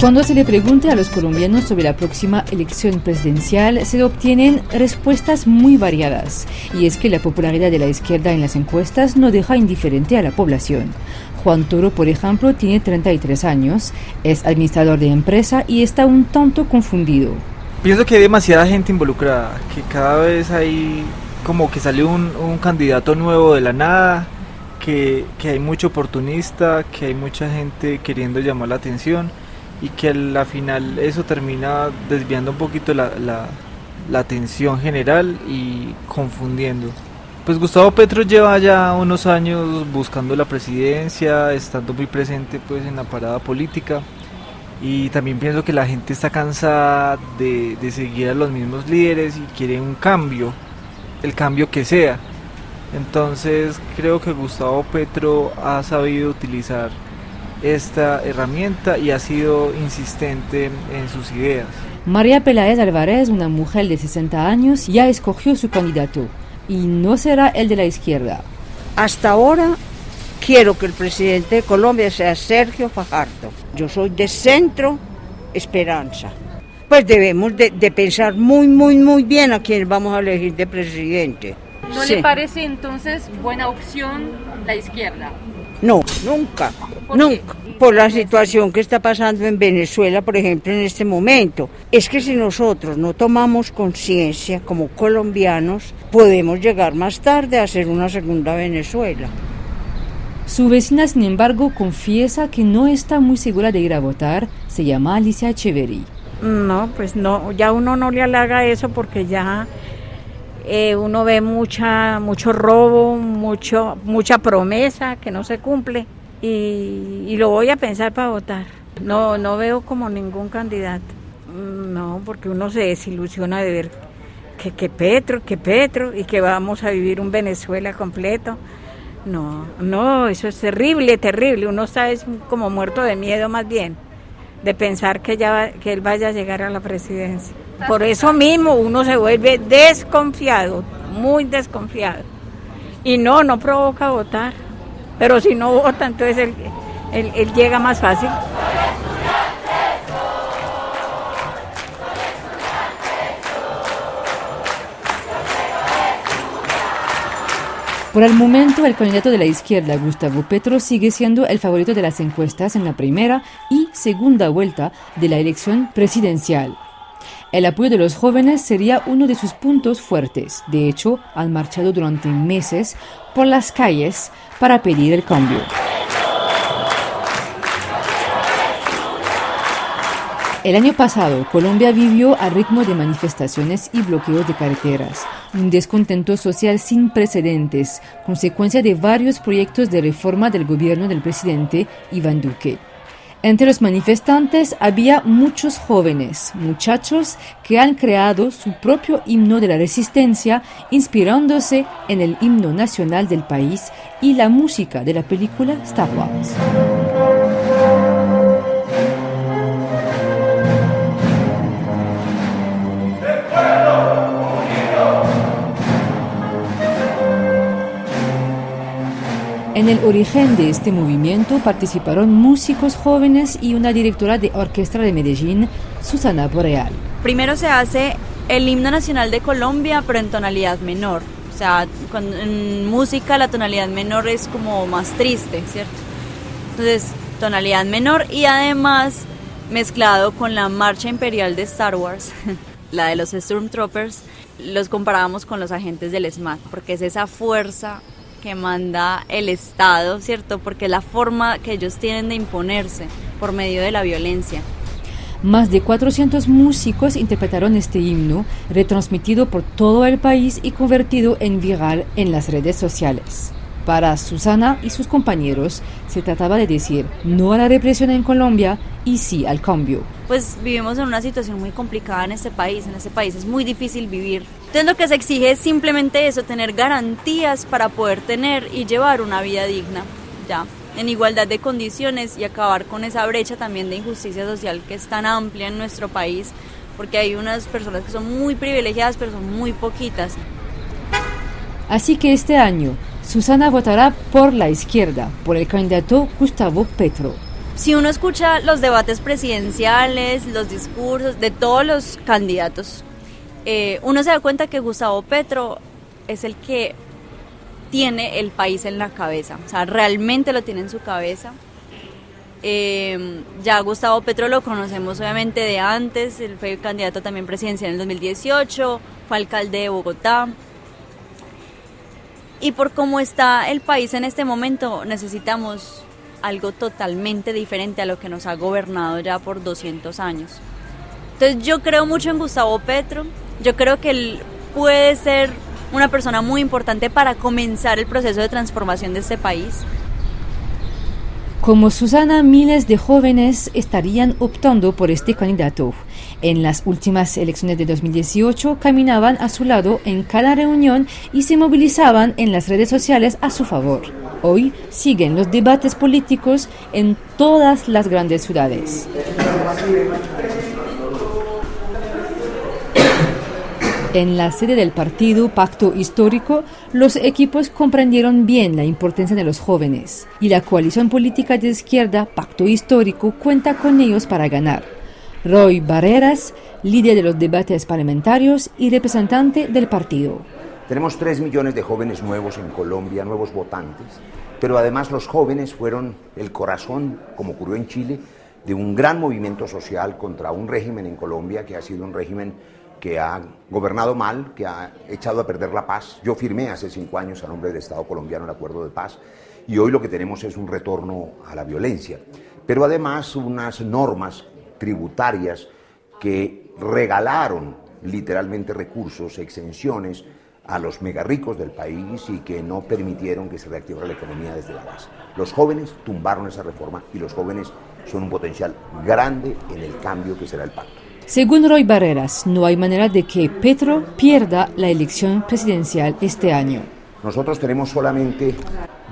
Cuando se le pregunte a los colombianos sobre la próxima elección presidencial, se obtienen respuestas muy variadas. Y es que la popularidad de la izquierda en las encuestas no deja indiferente a la población. Juan Toro, por ejemplo, tiene 33 años, es administrador de empresa y está un tanto confundido. Pienso que hay demasiada gente involucrada, que cada vez hay como que sale un, candidato nuevo de la nada, que, que hay mucho oportunista, que hay mucha gente queriendo llamar la atención y que a la final eso termina desviando un poquito la, la, atención general y confundiendo. Pues Gustavo Petro lleva ya unos años buscando la presidencia, estando muy presente pues en la parada política y también pienso que la gente está cansada de, de seguir a los mismos líderes y quiere un cambio, el cambio que sea. Entonces creo que Gustavo Petro ha sabido utilizar esta herramienta y ha sido insistente en sus ideas. María Peláez Álvarez, una mujer de 60 años, ya escogió su candidato y no será el de la izquierda. Hasta ahora quiero que el presidente de Colombia sea Sergio Fajardo. Yo soy de Centro Esperanza. Pues debemos de, pensar muy, muy, muy bien a quién vamos a elegir de presidente. ¿No le parece entonces buena opción la izquierda? No, nunca, nunca. Por la situación que está pasando en Venezuela, por ejemplo, en este momento. Es que si nosotros no tomamos conciencia como colombianos, podemos llegar más tarde a ser una segunda Venezuela. Su vecina, sin embargo, confiesa que no está muy segura de ir a votar. Se llama Alicia Echeverry. No, pues no, ya uno no le halaga eso porque ya eh, uno ve mucha, mucho robo, mucho, mucha promesa que no se cumple y, lo voy a pensar para votar. No, no veo como ningún candidato. Mm, no, porque uno se desilusiona de ver que, que Petro, que Petro y que vamos a vivir un Venezuela completo. No, no, eso es terrible, terrible. Uno está como muerto de miedo más bien de pensar que, ya, que él vaya a llegar a la presidencia. Por eso mismo uno se vuelve desconfiado, muy desconfiado. Y no, no provoca votar. Pero si no vota, entonces él, él llega más fácil. Por el momento, el candidato de la izquierda, Gustavo Petro, sigue siendo el favorito de las encuestas en la primera y segunda vuelta de la elección presidencial. El apoyo de los jóvenes sería uno de sus puntos fuertes. De hecho, han marchado durante meses por las calles para pedir el cambio. El año pasado, Colombia vivió a ritmo de manifestaciones y bloqueos de carreteras, un descontento social sin precedentes, consecuencia de varios proyectos de reforma del gobierno del presidente Iván Duque. Entre los manifestantes había muchos jóvenes, muchachos que han creado su propio himno de la resistencia inspirándose en el himno nacional del país y la música de la película Star Wars. En el origen de este movimiento participaron músicos jóvenes y una directora de orquesta de Medellín, Susana Boreal. Primero se hace el himno nacional de Colombia, pero en tonalidad menor. O sea, en música la tonalidad menor es como más triste, ¿cierto? Entonces, tonalidad menor y además mezclado con la marcha imperial de Star Wars, la de los Stormtroopers, los comparábamos con los agentes del SMAT, porque es esa fuerza que manda el Estado, ¿cierto? Porque es la forma que ellos tienen de imponerse por medio de la violencia. Más de 400 músicos interpretaron este himno, retransmitido por todo el país y convertido en viral en las redes sociales. Para Susana y sus compañeros se trataba de decir no a la represión en Colombia y sí al cambio. Pues vivimos en una situación muy complicada en este país, en este país es muy difícil vivir entonces lo que se exige es simplemente eso, tener garantías para poder tener y llevar una vida digna, ya, en igualdad de condiciones y acabar con esa brecha también de injusticia social que es tan amplia en nuestro país, porque hay unas personas que son muy privilegiadas, pero son muy poquitas. Así que este año, Susana votará por la izquierda, por el candidato Gustavo Petro. si uno escucha los debates presidenciales, los discursos de todos los candidatos, eh, uno se da cuenta que Gustavo Petro es el que tiene el país en la cabeza, o sea, realmente lo tiene en su cabeza. Eh, ya Gustavo Petro lo conocemos obviamente de antes, él fue candidato también presidencial en el 2018, fue alcalde de Bogotá. Y por cómo está el país en este momento, necesitamos algo totalmente diferente a lo que nos ha gobernado ya por 200 años. Entonces yo creo mucho en Gustavo Petro, yo creo que él puede ser una persona muy importante para comenzar el proceso de transformación de este país. Como Susana, miles de jóvenes estarían optando por este candidato. En las últimas elecciones de 2018 caminaban a su lado en cada reunión y se movilizaban en las redes sociales a su favor. Hoy siguen los debates políticos en todas las grandes ciudades. En la sede del partido Pacto Histórico, los equipos comprendieron bien la importancia de los jóvenes y la coalición política de izquierda Pacto Histórico cuenta con ellos para ganar. Roy Barreras, líder de los debates parlamentarios y representante del partido. Tenemos tres millones de jóvenes nuevos en Colombia, nuevos votantes, pero además los jóvenes fueron el corazón, como ocurrió en Chile, de un gran movimiento social contra un régimen en Colombia que ha sido un régimen que ha gobernado mal, que ha echado a perder la paz. Yo firmé hace cinco años a nombre del Estado colombiano el acuerdo de paz y hoy lo que tenemos es un retorno a la violencia, pero además unas normas tributarias que regalaron literalmente recursos, exenciones a los megarricos del país y que no permitieron que se reactivara la economía desde la base. Los jóvenes tumbaron esa reforma y los jóvenes son un potencial grande en el cambio que será el pacto. Según Roy Barreras, no hay manera de que Petro pierda la elección presidencial este año. Nosotros tenemos solamente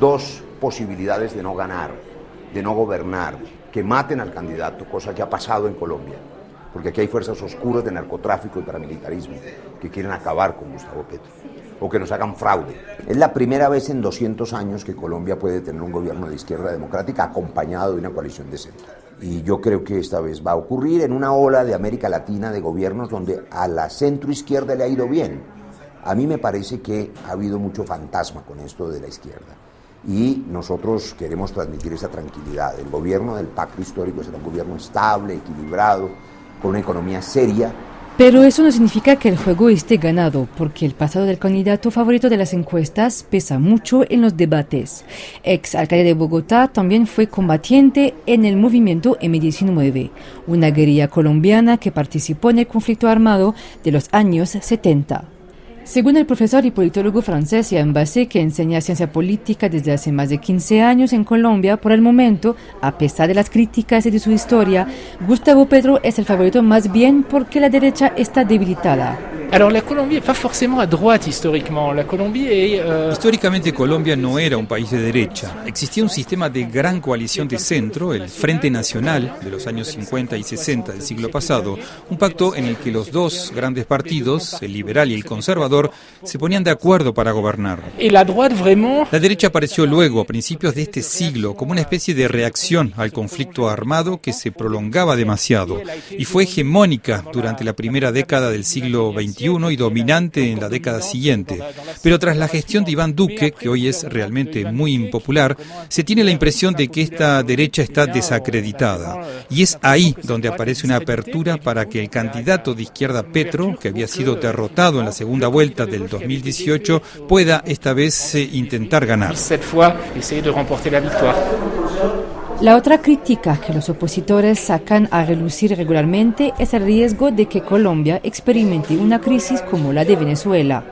dos posibilidades de no ganar, de no gobernar, que maten al candidato, cosa que ha pasado en Colombia, porque aquí hay fuerzas oscuras de narcotráfico y paramilitarismo que quieren acabar con Gustavo Petro o que nos hagan fraude. Es la primera vez en 200 años que Colombia puede tener un gobierno de izquierda democrática acompañado de una coalición de centro y yo creo que esta vez va a ocurrir en una ola de América Latina de gobiernos donde a la centro izquierda le ha ido bien. A mí me parece que ha habido mucho fantasma con esto de la izquierda y nosotros queremos transmitir esa tranquilidad. El gobierno del pacto histórico será un gobierno estable, equilibrado, con una economía seria pero eso no significa que el juego esté ganado, porque el pasado del candidato favorito de las encuestas pesa mucho en los debates. Ex alcalde de Bogotá también fue combatiente en el movimiento M19, una guerrilla colombiana que participó en el conflicto armado de los años 70. Según el profesor y politólogo francés Yann Bassé, que enseña ciencia política desde hace más de 15 años en Colombia, por el momento, a pesar de las críticas y de su historia, Gustavo Petro es el favorito más bien porque la derecha está debilitada. Alors la Colombie n'est pas forcément à droite historiquement. La Colombie est, euh... Históricamente Colombia no era un país de derecha. Existía un sistema de gran coalición de centro, el Frente Nacional de los años 50 y 60 del siglo pasado, un pacto en el que los dos grandes partidos, el liberal y el conservador, se ponían de acuerdo para gobernar. ¿Y la, droite vraiment? la derecha apareció luego, a principios de este siglo, como una especie de reacción al conflicto armado que se prolongaba demasiado y fue hegemónica durante la primera década del siglo XX y dominante en la década siguiente. Pero tras la gestión de Iván Duque, que hoy es realmente muy impopular, se tiene la impresión de que esta derecha está desacreditada. Y es ahí donde aparece una apertura para que el candidato de izquierda Petro, que había sido derrotado en la segunda vuelta del 2018, pueda esta vez eh, intentar ganar. La otra crítica que los opositores sacan a relucir regularmente es el riesgo de que Colombia experimente una crisis como la de Venezuela,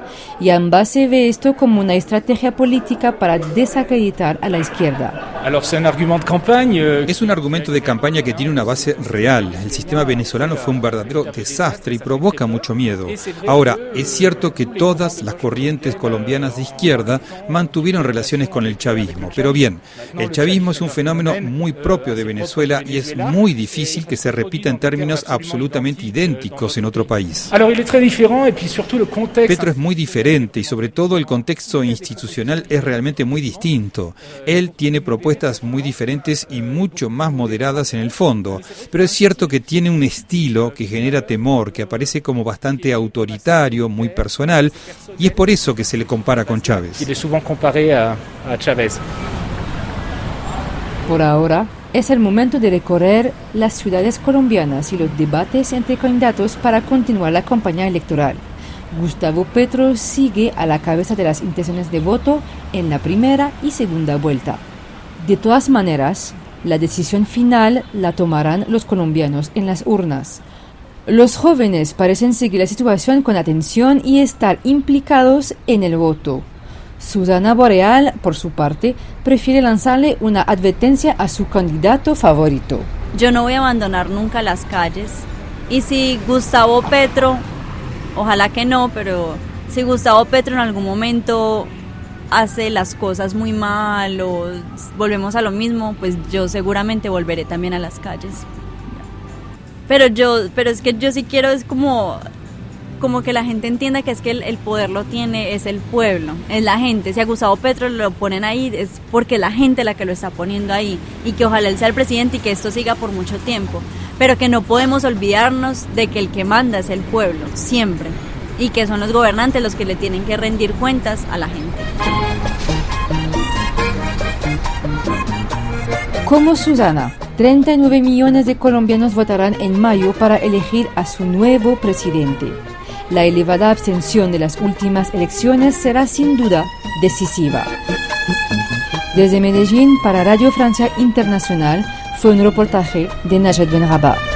y ambas se ve esto como una estrategia política para desacreditar a la izquierda. Euh, es un argumento de campaña que tiene una base real. El sistema venezolano fue un verdadero desastre y provoca mucho miedo. Ahora, es cierto que todas las corrientes colombianas de izquierda mantuvieron relaciones con el chavismo, pero bien, el chavismo es un fenómeno muy propio de Venezuela y es muy difícil que se repita en términos absolutamente idénticos en otro país. Petro es muy diferente y sobre todo el contexto institucional es realmente muy distinto. Él tiene propuestas muy diferentes y mucho más moderadas en el fondo, pero es cierto que tiene un estilo que genera temor, que aparece como bastante autoritario, muy personal, y es por eso que se le compara con Chávez. Por ahora, es el momento de recorrer las ciudades colombianas y los debates entre candidatos para continuar la campaña electoral. Gustavo Petro sigue a la cabeza de las intenciones de voto en la primera y segunda vuelta. De todas maneras, la decisión final la tomarán los colombianos en las urnas. Los jóvenes parecen seguir la situación con atención y estar implicados en el voto. Susana Boreal, por su parte, prefiere lanzarle una advertencia a su candidato favorito. Yo no voy a abandonar nunca las calles. Y si Gustavo Petro, ojalá que no, pero si Gustavo Petro en algún momento hace las cosas muy mal o volvemos a lo mismo, pues yo seguramente volveré también a las calles. Pero yo, pero es que yo sí quiero es como como que la gente entienda que es que el, poder lo tiene es el pueblo, es la gente. Si a Gustavo Petro lo ponen ahí es porque la gente la que lo está poniendo ahí y que ojalá él sea el presidente y que esto siga por mucho tiempo. Pero que no podemos olvidarnos de que el que manda es el pueblo, siempre. Y que son los gobernantes los que le tienen que rendir cuentas a la gente. Como Susana, 39 millones de colombianos votarán en mayo para elegir a su nuevo presidente. La elevada abstención de las últimas elecciones será sin duda decisiva. Desde Medellín para Radio Francia Internacional fue un reportaje de Najed Ben Rabat.